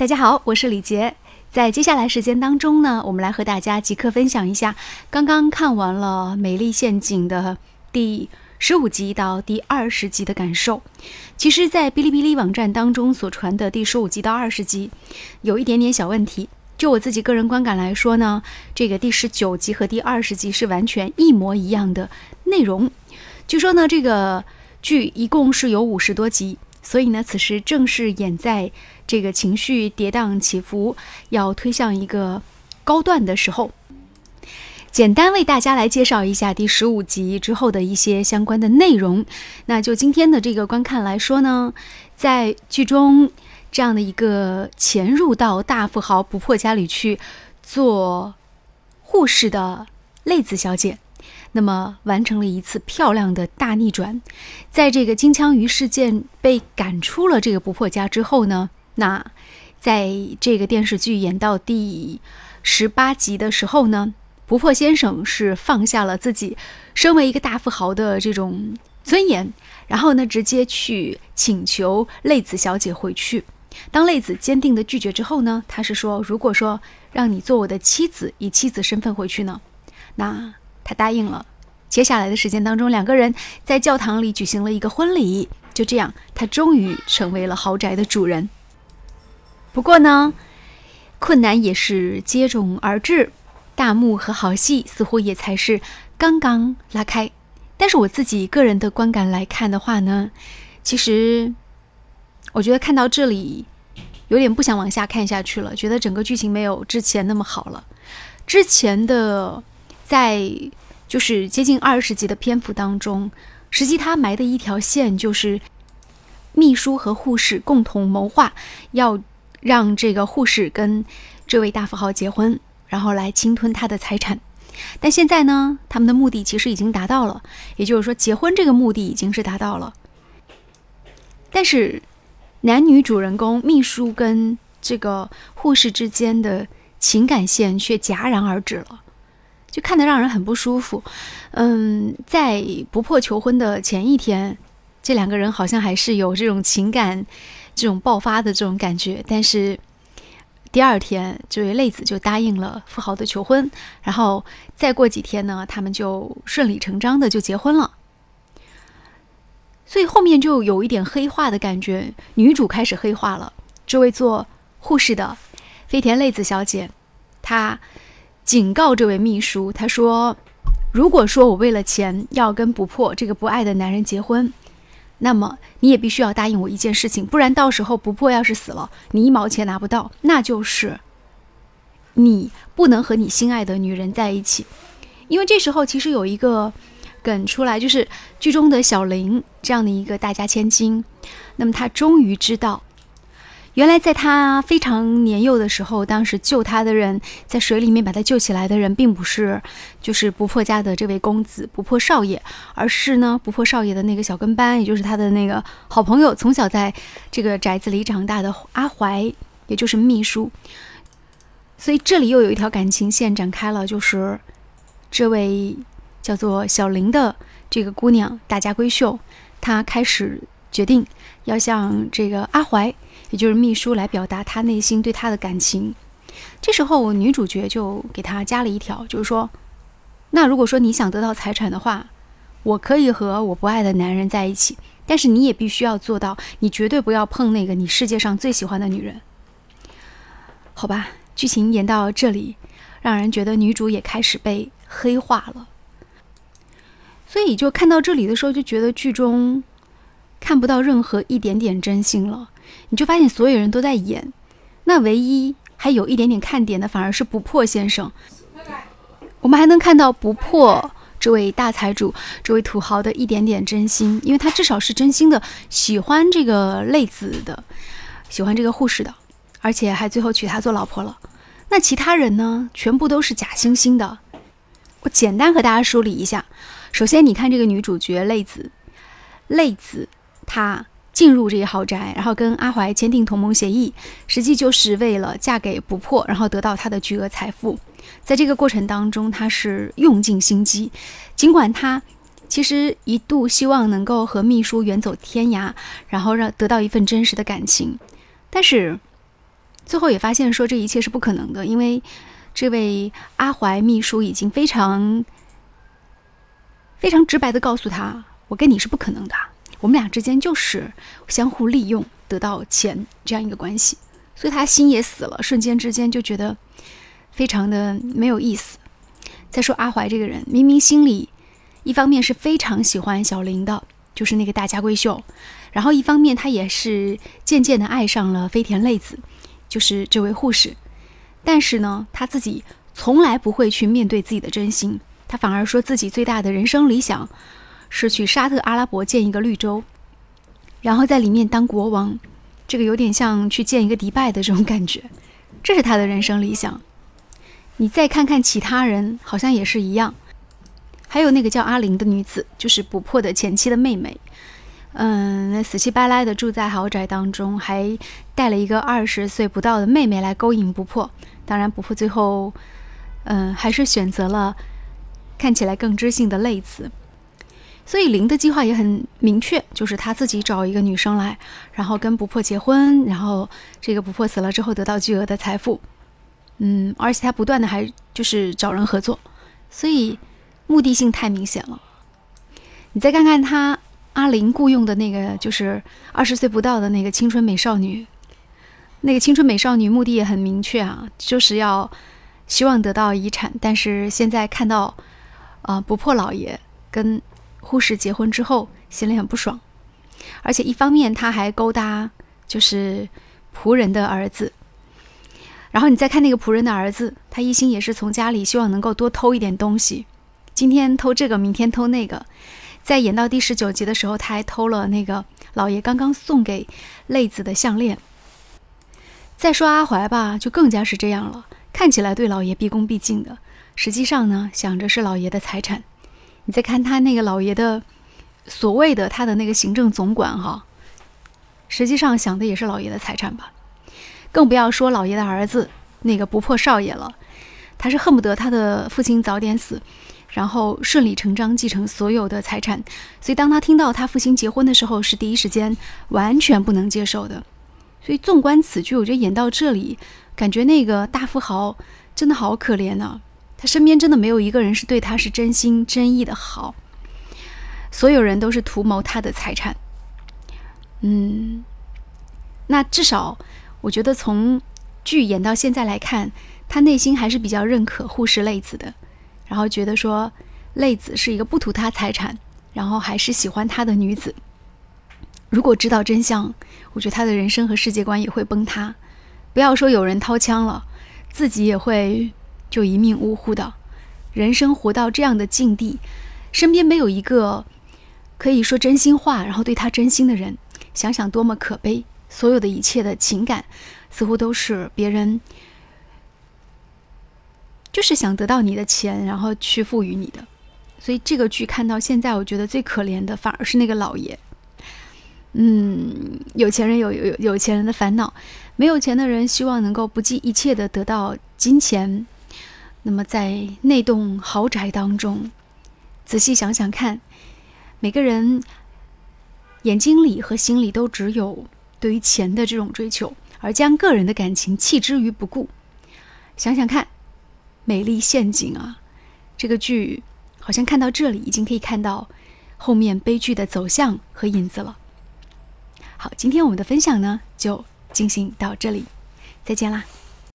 大家好，我是李杰。在接下来时间当中呢，我们来和大家即刻分享一下刚刚看完了《美丽陷阱》的第十五集到第二十集的感受。其实，在哔哩哔哩网站当中所传的第十五集到二十集，有一点点小问题。就我自己个人观感来说呢，这个第十九集和第二十集是完全一模一样的内容。据说呢，这个剧一共是有五十多集。所以呢，此时正是演在这个情绪跌宕起伏、要推向一个高段的时候。简单为大家来介绍一下第十五集之后的一些相关的内容。那就今天的这个观看来说呢，在剧中这样的一个潜入到大富豪不破家里去做护士的泪子小姐。那么完成了一次漂亮的大逆转，在这个金枪鱼事件被赶出了这个不破家之后呢，那在这个电视剧演到第十八集的时候呢，不破先生是放下了自己身为一个大富豪的这种尊严，然后呢直接去请求泪子小姐回去。当泪子坚定的拒绝之后呢，他是说，如果说让你做我的妻子，以妻子身份回去呢，那。他答应了，接下来的时间当中，两个人在教堂里举行了一个婚礼。就这样，他终于成为了豪宅的主人。不过呢，困难也是接踵而至，大幕和好戏似乎也才是刚刚拉开。但是我自己个人的观感来看的话呢，其实我觉得看到这里有点不想往下看下去了，觉得整个剧情没有之前那么好了。之前的在。就是接近二十集的篇幅当中，实际他埋的一条线就是，秘书和护士共同谋划，要让这个护士跟这位大富豪结婚，然后来侵吞他的财产。但现在呢，他们的目的其实已经达到了，也就是说，结婚这个目的已经是达到了。但是，男女主人公秘书跟这个护士之间的情感线却戛然而止了。就看得让人很不舒服，嗯，在不破求婚的前一天，这两个人好像还是有这种情感，这种爆发的这种感觉。但是第二天，这位泪子就答应了富豪的求婚，然后再过几天呢，他们就顺理成章的就结婚了。所以后面就有一点黑化的感觉，女主开始黑化了。这位做护士的飞田泪子小姐，她。警告这位秘书，他说：“如果说我为了钱要跟不破这个不爱的男人结婚，那么你也必须要答应我一件事情，不然到时候不破要是死了，你一毛钱拿不到，那就是你不能和你心爱的女人在一起。因为这时候其实有一个梗出来，就是剧中的小林这样的一个大家千金，那么他终于知道。”原来，在他非常年幼的时候，当时救他的人，在水里面把他救起来的人，并不是就是不破家的这位公子不破少爷，而是呢不破少爷的那个小跟班，也就是他的那个好朋友，从小在这个宅子里长大的阿怀，也就是秘书。所以这里又有一条感情线展开了，就是这位叫做小林的这个姑娘，大家闺秀，她开始决定要向这个阿怀。也就是秘书来表达他内心对他的感情，这时候女主角就给他加了一条，就是说，那如果说你想得到财产的话，我可以和我不爱的男人在一起，但是你也必须要做到，你绝对不要碰那个你世界上最喜欢的女人。好吧，剧情演到这里，让人觉得女主也开始被黑化了，所以就看到这里的时候，就觉得剧中看不到任何一点点真心了。你就发现所有人都在演，那唯一还有一点点看点的，反而是不破先生。我们还能看到不破这位大财主、这位土豪的一点点真心，因为他至少是真心的喜欢这个泪子的，喜欢这个护士的，而且还最后娶她做老婆了。那其他人呢，全部都是假惺惺的。我简单和大家梳理一下，首先你看这个女主角泪子，泪子她。进入这些豪宅，然后跟阿怀签订同盟协议，实际就是为了嫁给不破，然后得到他的巨额财富。在这个过程当中，他是用尽心机，尽管他其实一度希望能够和秘书远走天涯，然后让得到一份真实的感情，但是最后也发现说这一切是不可能的，因为这位阿怀秘书已经非常非常直白的告诉他，我跟你是不可能的，我们俩之间就是相互利用得到钱这样一个关系，所以他心也死了，瞬间之间就觉得非常的没有意思。再说阿怀这个人，明明心里一方面是非常喜欢小林的，就是那个大家闺秀。然后一方面，他也是渐渐的爱上了飞田泪子，就是这位护士。但是呢，他自己从来不会去面对自己的真心，他反而说自己最大的人生理想是去沙特阿拉伯建一个绿洲，然后在里面当国王。这个有点像去见一个迪拜的这种感觉，这是他的人生理想。你再看看其他人，好像也是一样。还有那个叫阿玲的女子，就是不破的前妻的妹妹。嗯，死乞白赖的住在豪宅当中，还带了一个二十岁不到的妹妹来勾引不破。当然，不破最后，嗯，还是选择了看起来更知性的类子。所以林的计划也很明确，就是他自己找一个女生来，然后跟不破结婚，然后这个不破死了之后得到巨额的财富。嗯，而且他不断的还就是找人合作，所以目的性太明显了。你再看看他。阿林雇佣的那个就是二十岁不到的那个青春美少女，那个青春美少女目的也很明确啊，就是要希望得到遗产。但是现在看到，啊不破老爷跟护士结婚之后，心里很不爽。而且一方面他还勾搭就是仆人的儿子，然后你再看那个仆人的儿子，他一心也是从家里希望能够多偷一点东西，今天偷这个，明天偷那个。在演到第十九集的时候，他还偷了那个老爷刚刚送给泪子的项链。再说阿怀吧，就更加是这样了，看起来对老爷毕恭毕敬的，实际上呢，想着是老爷的财产。你再看他那个老爷的所谓的他的那个行政总管哈，实际上想的也是老爷的财产吧。更不要说老爷的儿子那个不破少爷了，他是恨不得他的父亲早点死。然后顺理成章继承所有的财产，所以当他听到他父亲结婚的时候，是第一时间完全不能接受的。所以纵观此剧，我觉得演到这里，感觉那个大富豪真的好可怜啊！他身边真的没有一个人是对他是真心真意的好，所有人都是图谋他的财产。嗯，那至少我觉得从剧演到现在来看，他内心还是比较认可护士泪子的。然后觉得说，泪子是一个不图他财产，然后还是喜欢他的女子。如果知道真相，我觉得他的人生和世界观也会崩塌。不要说有人掏枪了，自己也会就一命呜呼的。人生活到这样的境地，身边没有一个可以说真心话，然后对他真心的人，想想多么可悲。所有的一切的情感，似乎都是别人。就是想得到你的钱，然后去赋予你的，所以这个剧看到现在，我觉得最可怜的反而是那个老爷。嗯，有钱人有有有钱人的烦恼，没有钱的人希望能够不计一切的得到金钱。那么在那栋豪宅当中，仔细想想看，每个人眼睛里和心里都只有对于钱的这种追求，而将个人的感情弃之于不顾。想想看。美丽陷阱啊！这个剧好像看到这里，已经可以看到后面悲剧的走向和影子了。好，今天我们的分享呢就进行到这里，再见啦。